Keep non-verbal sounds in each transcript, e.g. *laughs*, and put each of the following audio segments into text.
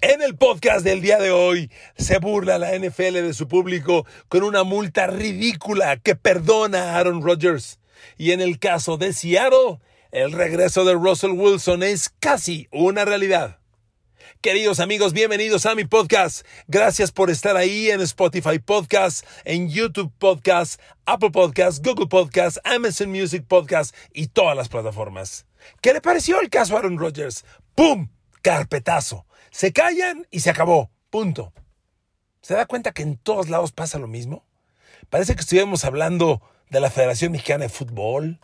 En el podcast del día de hoy se burla la NFL de su público con una multa ridícula que perdona a Aaron Rodgers. Y en el caso de Seattle, el regreso de Russell Wilson es casi una realidad. Queridos amigos, bienvenidos a mi podcast. Gracias por estar ahí en Spotify Podcast, en YouTube Podcast, Apple Podcast, Google Podcast, Amazon Music Podcast y todas las plataformas. ¿Qué le pareció el caso a Aaron Rodgers? ¡Pum! Carpetazo. Se callan y se acabó. Punto. ¿Se da cuenta que en todos lados pasa lo mismo? Parece que estuviéramos hablando de la Federación Mexicana de Fútbol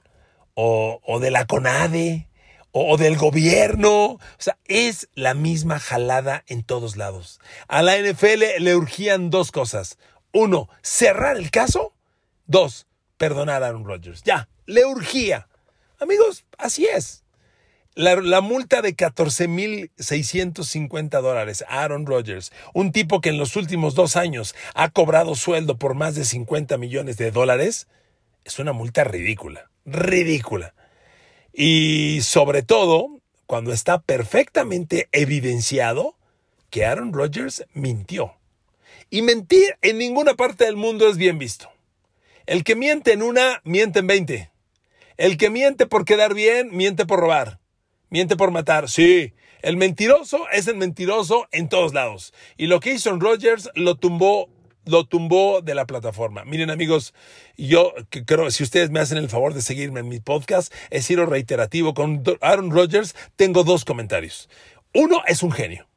o, de la CONADE o del gobierno. O sea, es la misma jalada en todos lados. A la NFL le urgían dos cosas. Uno, cerrar el caso. Dos, perdonar a Aaron Rodgers. Ya, le urgía. Amigos, así es. La, multa de 14.650 dólares a Aaron Rodgers, un tipo que en los últimos dos años ha cobrado sueldo por más de 50 millones de dólares, es una multa ridícula, ridícula. Y sobre todo, cuando está perfectamente evidenciado que Aaron Rodgers mintió. Y mentir en ninguna parte del mundo es bien visto. El que miente en una, miente en 20. El que miente por quedar bien, miente por robar. Miente por matar. Sí, el mentiroso es el mentiroso en todos lados. Y lo que hizo en Rodgers lo tumbó lo tumbó de la plataforma. Miren amigos, yo creo, si ustedes me hacen el favor de seguirme en mi podcast, he sido reiterativo. Con Aaron Rodgers tengo dos comentarios. Uno es un genio.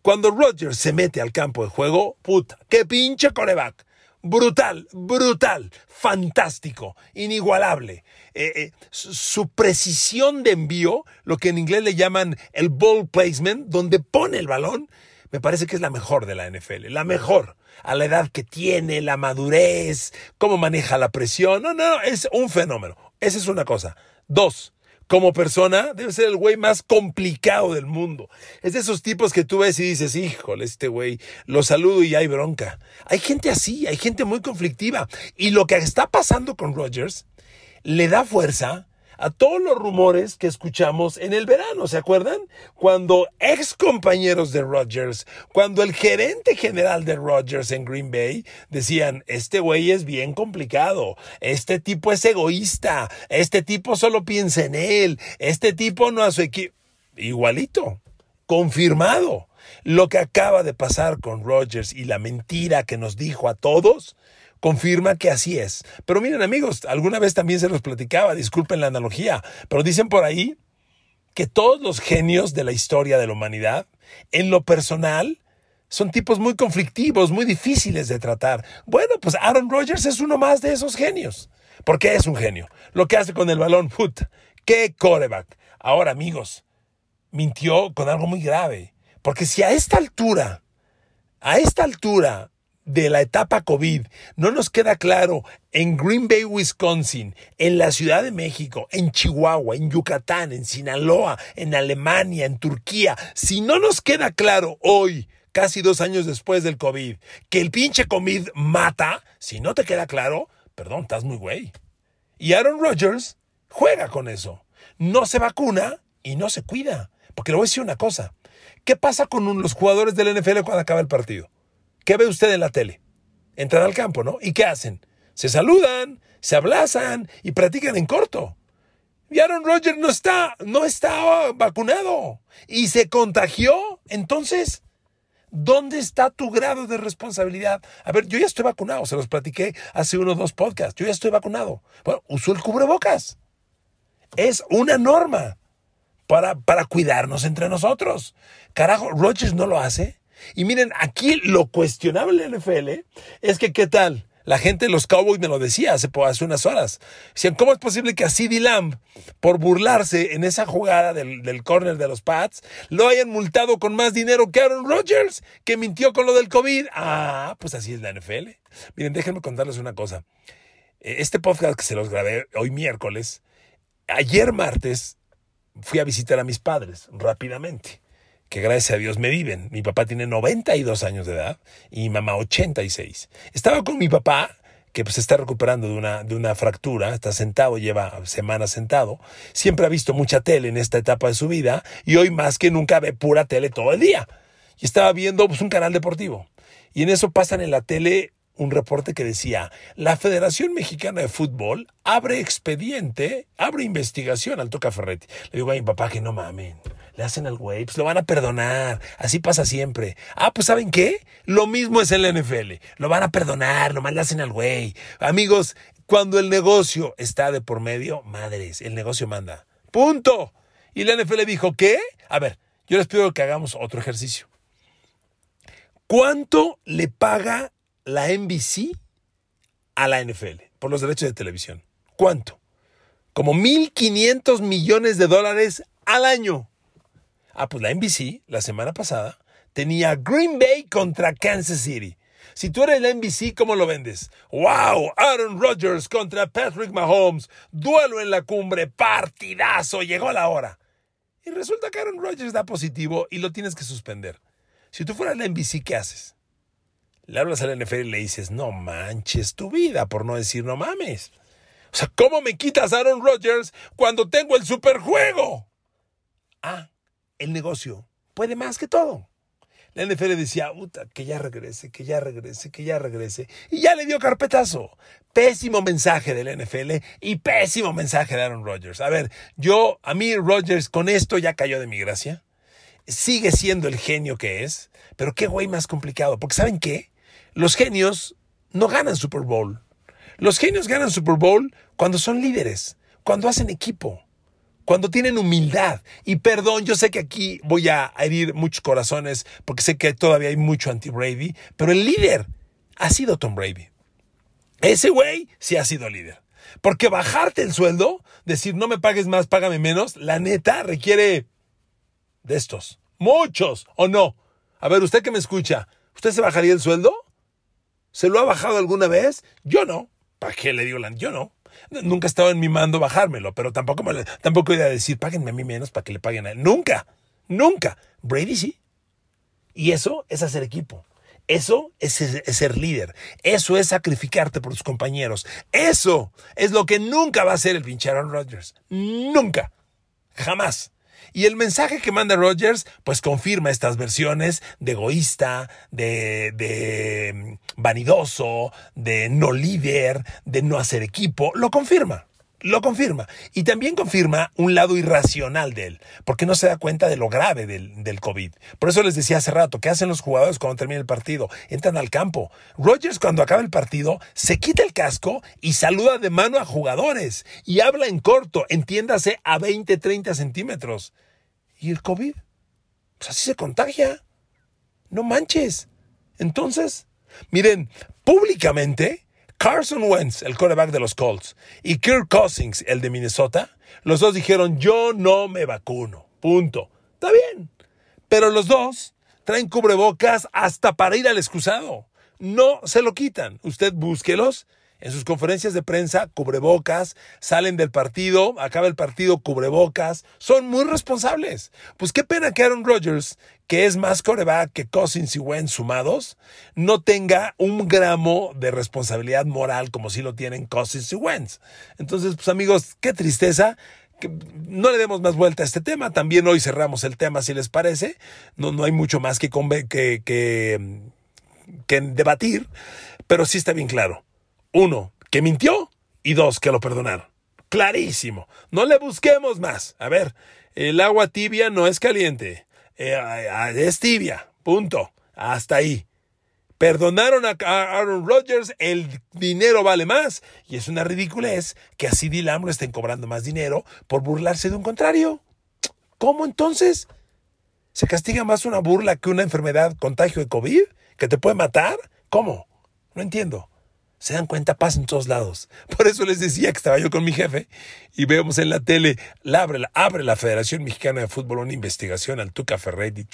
Cuando Rodgers se mete al campo de juego, puta, qué pinche coreback. Brutal, brutal, fantástico, inigualable. Eh, eh, su precisión de envío, lo que en inglés le llaman el ball placement, donde pone el balón, me parece que es la mejor de la NFL, la mejor. A la edad que tiene, la madurez, cómo maneja la presión. No, no, es un fenómeno. Esa es una cosa. Dos, como persona, debe ser el güey más complicado del mundo. Es de esos tipos que tú ves y dices, híjole, este güey, lo saludo y hay bronca. Hay gente así, hay gente muy conflictiva. Y lo que está pasando con Rogers le da fuerza a todos los rumores que escuchamos en el verano, ¿se acuerdan? Cuando ex compañeros de Rodgers, cuando el gerente general de Rodgers en Green Bay decían, este güey es bien complicado, este tipo es egoísta, este tipo solo piensa en él, este tipo no hace equipo. Igualito, confirmado. Lo que acaba de pasar con Rodgers y la mentira que nos dijo a todos, confirma que así es. Pero miren amigos, alguna vez también se los platicaba, disculpen la analogía, pero dicen por ahí que todos los genios de la historia de la humanidad, en lo personal, son tipos muy conflictivos, muy difíciles de tratar. Bueno, pues Aaron Rodgers es uno más de esos genios. Porque es un genio. Lo que hace con el balón, put, qué coreback. Ahora, amigos, mintió con algo muy grave. Porque si a esta altura, a esta altura, de la etapa COVID no nos queda claro en Green Bay, Wisconsin, en la Ciudad de México, en Chihuahua, en Yucatán, en Sinaloa, en Alemania, en Turquía, si no nos queda claro hoy, casi dos años después del COVID, que el pinche COVID mata, si no te queda claro, perdón, estás muy güey. Y Aaron Rodgers juega con eso. No se vacuna y no se cuida. Porque le voy a decir una cosa. ¿Qué pasa con los jugadores del NFL cuando acaba el partido? ¿Qué ve usted en la tele? Entran al campo, ¿no? ¿Y qué hacen? Se saludan, se abrazan y practican en corto. Y Aaron Rodgers no está, no vacunado y se contagió. Entonces, ¿dónde está tu grado de responsabilidad? A ver, yo ya estoy vacunado, se los platiqué hace uno o dos podcasts. Yo ya estoy vacunado. Bueno, uso el cubrebocas. Es una norma para, para cuidarnos entre nosotros. Carajo, Rodgers no lo hace. Y miren, aquí lo cuestionable en NFL es que, ¿qué tal? La gente de los Cowboys me lo decía hace, unas horas. Decían, ¿cómo es posible que a CeeDee Lamb, por burlarse en esa jugada del, del corner de los Pats, lo hayan multado con más dinero que Aaron Rodgers, que mintió con lo del COVID? Ah, pues así es la NFL. Miren, déjenme contarles una cosa. Eh, este podcast que se los grabé hoy miércoles, ayer martes fui a visitar a mis padres rápidamente que gracias a Dios me viven. Mi papá tiene 92 años de edad y mi mamá 86. Estaba con mi papá, que pues, se está recuperando de una, de una fractura, está sentado, lleva semanas sentado. Siempre ha visto mucha tele en esta etapa de su vida y hoy más que nunca ve pura tele todo el día. y estaba viendo pues, un canal deportivo. Y en eso pasan en la tele un reporte que decía, la Federación Mexicana de Fútbol abre expediente, abre investigación al Tuca Ferretti. Le digo a mi papá que no mamen, le hacen al güey, pues lo van a perdonar, así pasa siempre. Ah, pues ¿saben qué? Lo mismo es en la NFL, lo van a perdonar, nomás le hacen al güey. Amigos, cuando el negocio está de por medio, madres, el negocio manda. Punto. Y la NFL dijo, ¿qué? A ver, yo les pido que hagamos otro ejercicio. ¿Cuánto le paga la NBC a la NFL por los derechos de televisión? ¿Cuánto? Como 1.500 millones de dólares al año. Ah, pues la NBC, la semana pasada, tenía Green Bay contra Kansas City. Si tú eres la NBC, ¿cómo lo vendes? ¡Wow! Aaron Rodgers contra Patrick Mahomes. Duelo en la cumbre. Partidazo. Llegó la hora. Y resulta que Aaron Rodgers da positivo y lo tienes que suspender. Si tú fueras la NBC, ¿qué haces? Le hablas a la NFL y le dices, no manches tu vida, por no decir no mames. O sea, ¿cómo me quitas Aaron Rodgers cuando tengo el superjuego? Ah, el negocio puede más que todo. La NFL decía, puta, que ya regrese, que ya regrese, que ya regrese. Y ya le dio carpetazo. Pésimo mensaje de la NFL y pésimo mensaje de Aaron Rodgers. A ver, yo, a mí Rodgers con esto ya cayó de mi gracia. Sigue siendo el genio que es, pero qué güey más complicado. Porque ¿saben qué? Los genios no ganan Super Bowl. Los genios ganan Super Bowl cuando son líderes, cuando hacen equipo cuando tienen humildad. Y perdón, yo sé que aquí voy a herir muchos corazones porque sé que todavía hay mucho anti-Brady, pero el líder ha sido Tom Brady. Ese güey sí ha sido líder. Porque bajarte el sueldo, decir no me pagues más, págame menos, la neta requiere de estos. Muchos, ¿o no? A ver, usted que me escucha, ¿usted se bajaría el sueldo? ¿Se lo ha bajado alguna vez? Yo no. ¿Para qué le digo la? Yo no. Nunca he estado en mi mando bajármelo, pero tampoco, me, tampoco iba a decir, páguenme a mí menos para que le paguen a él. Nunca, nunca. Brady sí. Y eso es hacer equipo. Eso es, ser líder. Eso es sacrificarte por tus compañeros. Eso es lo que nunca va a hacer el pinche Aaron Rodgers. Nunca. Jamás. Y el mensaje que manda Rogers, pues confirma estas versiones de egoísta, de, de mm, vanidoso, de no líder, de no hacer equipo. Lo confirma. Lo confirma. Y también confirma un lado irracional de él, porque no se da cuenta de lo grave del, del, COVID. Por eso les decía hace rato, ¿qué hacen los jugadores cuando termina el partido? Entran al campo. Rogers cuando acaba el partido se quita el casco y saluda de mano a jugadores y habla en corto, entiéndase a 20, 30 centímetros. ¿Y el COVID? Pues así se contagia. No manches. Entonces, miren, públicamente, Carson Wentz, el quarterback de los Colts, y Kirk Cousins, el de Minnesota, los dos dijeron, yo no me vacuno. Punto. Está bien. Pero los dos traen cubrebocas hasta para ir al excusado. No se lo quitan. Usted búsquelos en sus conferencias de prensa, cubrebocas, salen del partido, acaba el partido, cubrebocas, son muy responsables. Pues qué pena que Aaron Rodgers, que es más coreback que Cousins y Wentz sumados, no tenga un gramo de responsabilidad moral como si lo tienen Cousins y Wentz. Entonces, pues amigos, qué tristeza. No le demos más vuelta a este tema. También hoy cerramos el tema, si les parece. No, no hay mucho más que, que, que debatir, pero sí está bien claro uno, que mintió y dos, que lo perdonaron. Clarísimo. No le busquemos más. A ver, el agua tibia no es caliente. Eh, es tibia. Punto. Hasta ahí. Perdonaron a Aaron Rodgers, el dinero vale más. Y es una ridiculez que así CD Lamb estén cobrando más dinero por burlarse de un contrario. ¿Cómo entonces? ¿Se castiga más una burla que una enfermedad, contagio de COVID? ¿Que te puede matar? ¿Cómo? No entiendo. Se dan cuenta, pasa en todos lados. Por eso les decía que estaba yo con mi jefe y vemos en la tele, abre, la, abre la Federación Mexicana de Fútbol una investigación al Tuca Ferretti.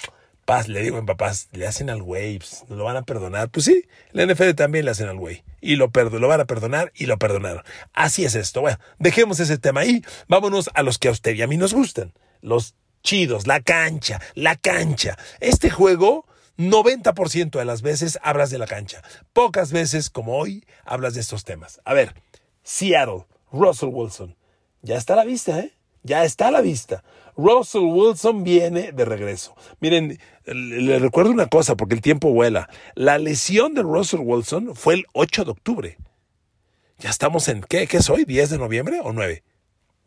Paz, le digo en papás, le hacen al güey, pues, lo van a perdonar. Pues sí, la NFL también le hacen al güey. Y lo, lo van a perdonar y lo perdonaron. Así es esto. Bueno, dejemos ese tema ahí. Vámonos a los que a usted y a mí nos gustan. Los chidos, la cancha, la cancha. Este juego 90% de las veces hablas de la cancha. Pocas veces, como hoy, hablas de estos temas. A ver, Seattle, Russell Wilson. Ya está a la vista, ¿eh? Ya está a la vista. Russell Wilson viene de regreso. Miren, le recuerdo una cosa porque el tiempo vuela. La lesión de Russell Wilson fue el 8 de octubre. Ya estamos en, ¿qué, qué es hoy? ¿10 de noviembre o 9?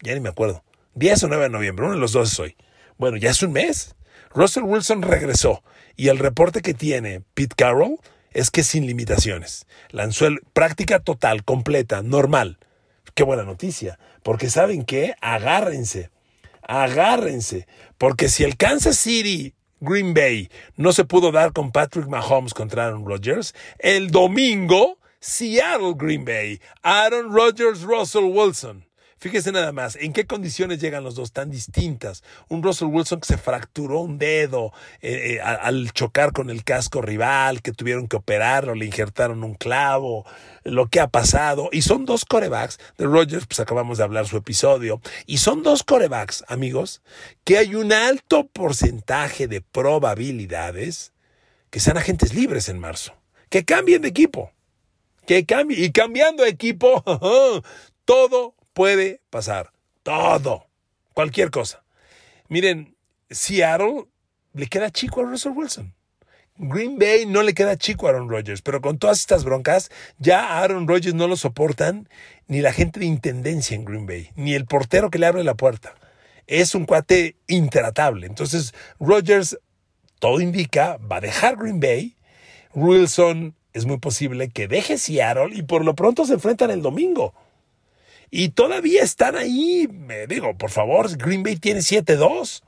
Ya ni me acuerdo. 10 o 9 de noviembre, uno de los dos es hoy. Bueno, ya es un mes. Russell Wilson regresó y el reporte que tiene Pete Carroll es que sin limitaciones. Lanzó el práctica total, completa, normal. Qué buena noticia, porque saben qué, agárrense, agárrense, porque si el Kansas City Green Bay no se pudo dar con Patrick Mahomes contra Aaron Rodgers, el domingo Seattle Green Bay, Aaron Rodgers, Russell Wilson. Fíjese nada más, en qué condiciones llegan los dos tan distintas. Un Russell Wilson que se fracturó un dedo eh, eh, al chocar con el casco rival, que tuvieron que operarlo, le injertaron un clavo, lo que ha pasado. Y son dos corebacks de Rodgers, pues acabamos de hablar su episodio. Y son dos corebacks, amigos, que hay un alto porcentaje de probabilidades que sean agentes libres en marzo, que cambien de equipo. Que cambie, y cambiando de equipo, *laughs* todo puede pasar. Todo. Cualquier cosa. Miren, Seattle le queda chico a Russell Wilson. Green Bay no le queda chico a Aaron Rodgers, pero con todas estas broncas, ya Aaron Rodgers no lo soportan ni la gente de intendencia en Green Bay, ni el portero que le abre la puerta. Es un cuate intratable. Entonces, Rodgers, todo indica, va a dejar Green Bay. Wilson es muy posible que deje Seattle y por lo pronto se enfrentan el domingo. Y todavía están ahí. Me digo, por favor, Green Bay tiene 7-2.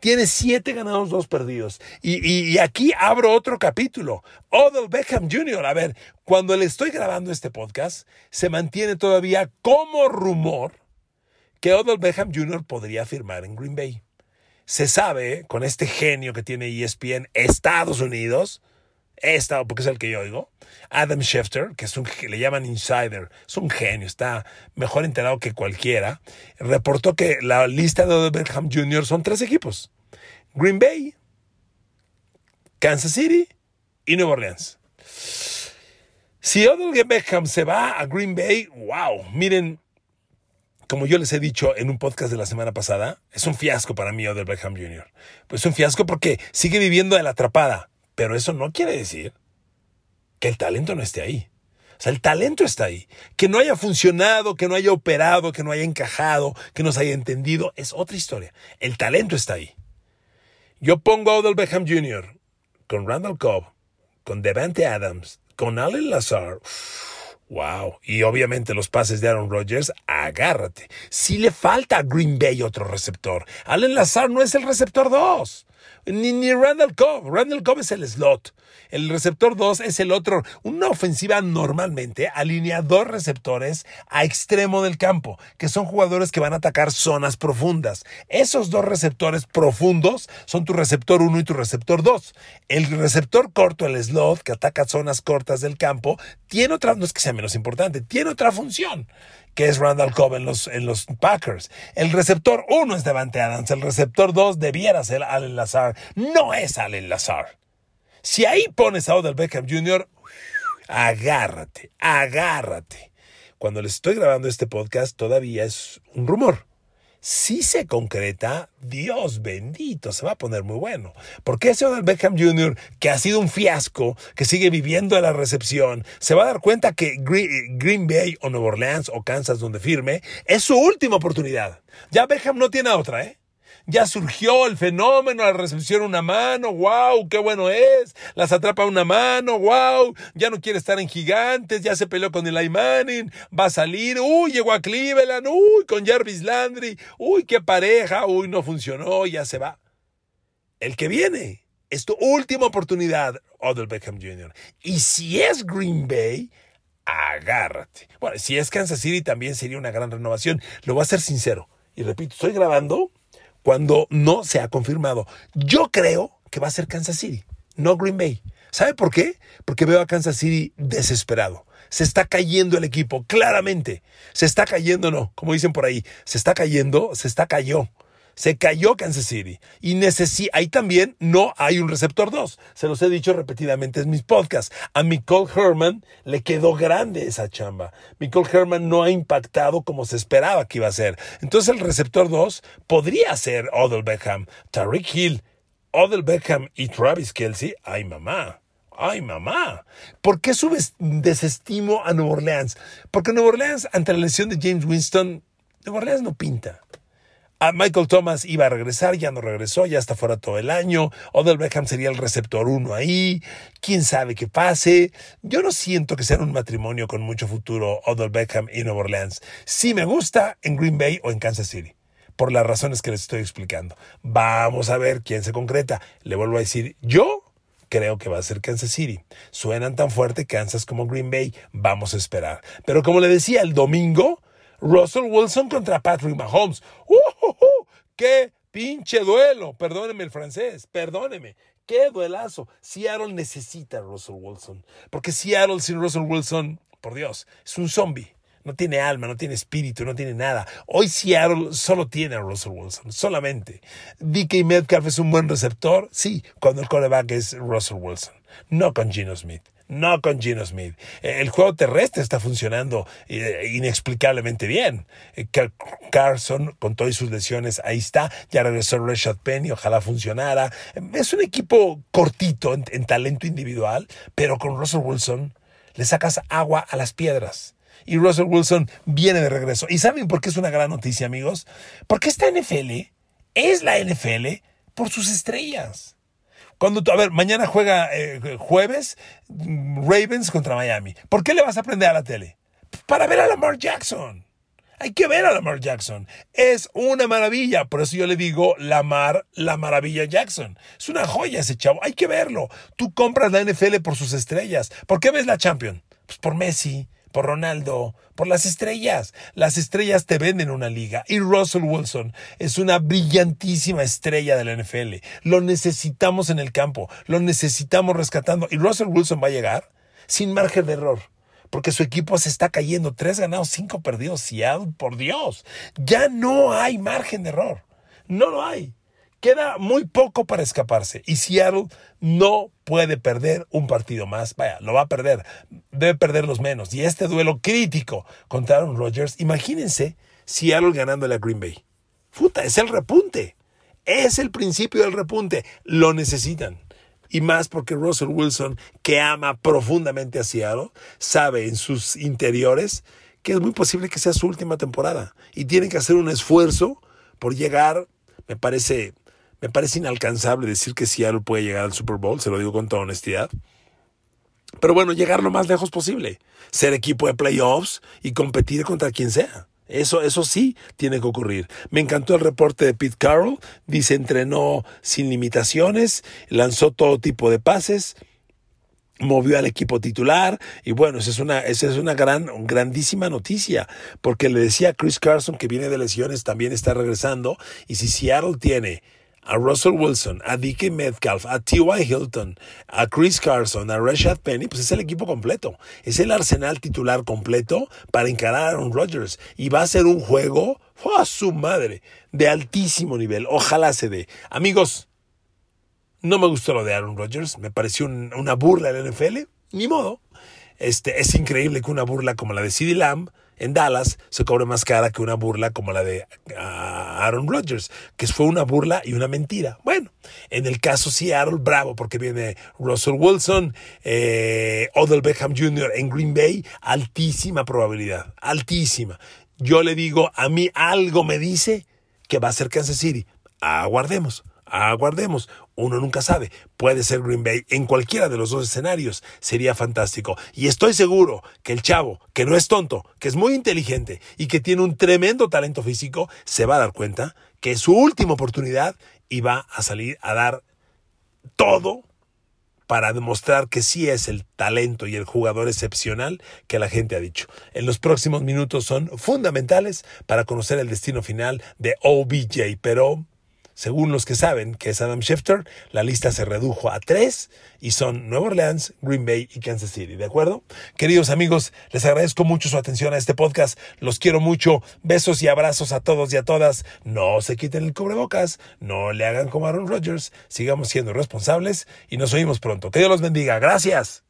Tiene 7 ganados, 2 perdidos. Y, aquí abro otro capítulo. Odell Beckham Jr. A ver, cuando le estoy grabando este podcast, se mantiene todavía como rumor que Odell Beckham Jr. podría firmar en Green Bay. Se sabe, con este genio que tiene ESPN Estados Unidos, estado, porque es el que yo oigo, Adam Schefter, que es un, le llaman insider, es un genio, está mejor enterado que cualquiera, reportó que la lista de Odell Beckham Jr. son tres equipos. Green Bay, Kansas City y Nueva Orleans. Si Odell Beckham se va a Green Bay, wow, miren, como yo les he dicho en un podcast de la semana pasada, es un fiasco para mí Odell Beckham Jr. Pues es un fiasco porque sigue viviendo de la atrapada. Pero eso no quiere decir que el talento no esté ahí. O sea, el talento está ahí. Que no haya funcionado, que no haya operado, que no haya encajado, que no se haya entendido, es otra historia. El talento está ahí. Yo pongo a Odell Beckham Jr. con Randall Cobb, con Devante Adams, con Allen Lazar. Wow. Y obviamente los pases de Aaron Rodgers, agárrate. Si le falta a Green Bay otro receptor. Allen Lazar no es el receptor 2. Ni, ni Randall Cobb. Randall Cobb es el slot. El receptor 2 es el otro. Una ofensiva normalmente alinea dos receptores a extremo del campo, que son jugadores que van a atacar zonas profundas. Esos dos receptores profundos son tu receptor 1 y tu receptor 2. El receptor corto, el slot, que ataca zonas cortas del campo, tiene otra, no es que sea menos importante, tiene otra función que es Randall Cobb en los, en los Packers. El receptor 1 es Devante Adams, el receptor 2 debiera ser Allen Lazar. No es Allen Lazar. Si ahí pones a Odell Beckham Jr., agárrate, agárrate. Cuando les estoy grabando este podcast todavía es un rumor si se concreta, Dios bendito, se va a poner muy bueno. Porque ese Odell Beckham Jr., que ha sido un fiasco, que sigue viviendo de la recepción, se va a dar cuenta que Green Bay o Nueva Orleans o Kansas, donde firme, es su última oportunidad. Ya Beckham no tiene otra, ¿eh? Ya surgió el fenómeno, la recepción una mano, wow, qué bueno es, las atrapa una mano, wow, ya no quiere estar en gigantes, ya se peleó con Eli Manning, va a salir, uy, llegó a Cleveland, uy, con Jarvis Landry, uy, qué pareja, uy, no funcionó, ya se va. El que viene es tu última oportunidad, Odell Beckham Jr. Y si es Green Bay, agárrate. Bueno, si es Kansas City también sería una gran renovación. Lo voy a ser sincero. Y repito, estoy grabando cuando no se ha confirmado. Yo creo que va a ser Kansas City, no Green Bay. ¿Sabe por qué? Porque veo a Kansas City desesperado. Se está cayendo el equipo, claramente. Se está cayendo, no, como dicen por ahí, se está cayendo, se está cayó. Se cayó Kansas City. Y necesita, ahí también no hay un receptor 2. Se los he dicho repetidamente en mis podcasts. A Nicole Herman le quedó grande esa chamba. Nicole Herman no ha impactado como se esperaba que iba a ser. Entonces el receptor 2 podría ser Odell Beckham, Tariq Hill, Odell Beckham y Travis Kelsey. Ay, mamá. Ay, mamá. ¿Por qué subes desestimo a Nueva Orleans? Porque Nueva Orleans, ante la lesión de James Winston, Nueva Orleans no pinta. A Michael Thomas iba a regresar, ya no regresó, ya está fuera todo el año. Odell Beckham sería el receptor uno ahí. Quién sabe qué pase. Yo no siento que sea un matrimonio con mucho futuro Odell Beckham y Nueva Orleans. Sí me gusta en Green Bay o en Kansas City, por las razones que les estoy explicando. Vamos a ver quién se concreta. Le vuelvo a decir, yo creo que va a ser Kansas City. Suenan tan fuerte Kansas como Green Bay. Vamos a esperar. Pero como le decía, el domingo Russell Wilson contra Patrick Mahomes. ¡Uh, qué pinche duelo! Perdóneme el francés, perdóneme. ¡Qué duelazo! Seattle necesita a Russell Wilson. Porque Seattle sin Russell Wilson, por Dios, es un zombie. No tiene alma, no tiene espíritu, no tiene nada. Hoy Seattle solo tiene a Russell Wilson, solamente. DK Metcalf es un buen receptor, sí, cuando el coreback es Russell Wilson, no con Gino Smith no con Gino Smith. Eh, el juego terrestre está funcionando eh, inexplicablemente bien. Eh, Carson, con todas sus lesiones, ahí está. Ya regresó Rashad Penny, ojalá funcionara. Es un equipo cortito en, talento individual, pero con Russell Wilson le sacas agua a las piedras. Y Russell Wilson viene de regreso. ¿Y saben por qué es una gran noticia, amigos? Porque esta NFL es la NFL por sus estrellas. Cuando a ver, mañana juega eh, jueves Ravens contra Miami. ¿Por qué le vas a prender a la tele? Para ver a Lamar Jackson. Hay que ver a Lamar Jackson. Es una maravilla. Por eso yo le digo Lamar, la maravilla Jackson. Es una joya ese chavo. Hay que verlo. Tú compras la NFL por sus estrellas. ¿Por qué ves la Champion? Pues por Messi, por Ronaldo, por las estrellas. Las estrellas te venden una liga y Russell Wilson es una brillantísima estrella de la NFL. Lo necesitamos en el campo, lo necesitamos rescatando y Russell Wilson va a llegar sin margen de error. Porque su equipo se está cayendo. Tres ganados, cinco perdidos. Seattle, por Dios. Ya no hay margen de error. No lo hay. Queda muy poco para escaparse y Seattle no puede perder un partido más. Vaya, lo va a perder. Debe perder los menos. Y este duelo crítico contra Aaron Rodgers, imagínense Seattle ganándole a Green Bay. Puta, es el repunte. Es el principio del repunte. Lo necesitan. Y más porque Russell Wilson, que ama profundamente a Seattle, sabe en sus interiores que es muy posible que sea su última temporada. Y tiene que hacer un esfuerzo por llegar, me parece, me parece inalcanzable decir que Seattle puede llegar al Super Bowl, se lo digo con toda honestidad. Pero bueno, llegar lo más lejos posible. Ser equipo de playoffs y competir contra quien sea. Eso, eso sí tiene que ocurrir. Me encantó el reporte de Pete Carroll. Dice, entrenó sin limitaciones, lanzó todo tipo de pases, movió al equipo titular y bueno, esa es una, es una gran, grandísima noticia porque le decía a Chris Carson que viene de lesiones, también está regresando y si Seattle tiene a Russell Wilson, a DK Metcalf, a T.Y. Hilton, a Chris Carson, a Rashad Penny, pues es el equipo completo. Es el arsenal titular completo para encarar a Aaron Rodgers. Y va a ser un juego, ¡oh, su madre! De altísimo nivel. Ojalá se dé. Amigos, no me gustó lo de Aaron Rodgers. Me pareció una burla del NFL. Ni modo. Este, es increíble que una burla como la de CeeDee Lamb en Dallas se cobre más cara que una burla como la de ah, Aaron Rodgers, que fue una burla y una mentira. Bueno, en el caso Seattle, bravo, porque viene Russell Wilson, eh, Odell Beckham Jr. en Green Bay, altísima probabilidad, altísima. Yo le digo, a mí algo me dice que va a ser Kansas City. Aguardemos. Aguardemos, uno nunca sabe, puede ser Green Bay en cualquiera de los dos escenarios, sería fantástico. Y estoy seguro que el chavo, que no es tonto, que es muy inteligente y que tiene un tremendo talento físico, se va a dar cuenta que es su última oportunidad y va a salir a dar todo para demostrar que sí es el talento y el jugador excepcional que la gente ha dicho. En los próximos minutos son fundamentales para conocer el destino final de OBJ, pero según los que saben que es Adam Schefter, la lista se redujo a tres y son Nueva Orleans, Green Bay y Kansas City, ¿de acuerdo? Queridos amigos, les agradezco mucho su atención a este podcast, los quiero mucho, besos y abrazos a todos y a todas, no se quiten el cubrebocas, no le hagan como Aaron Rodgers, sigamos siendo responsables y nos oímos pronto. Que Dios los bendiga, gracias.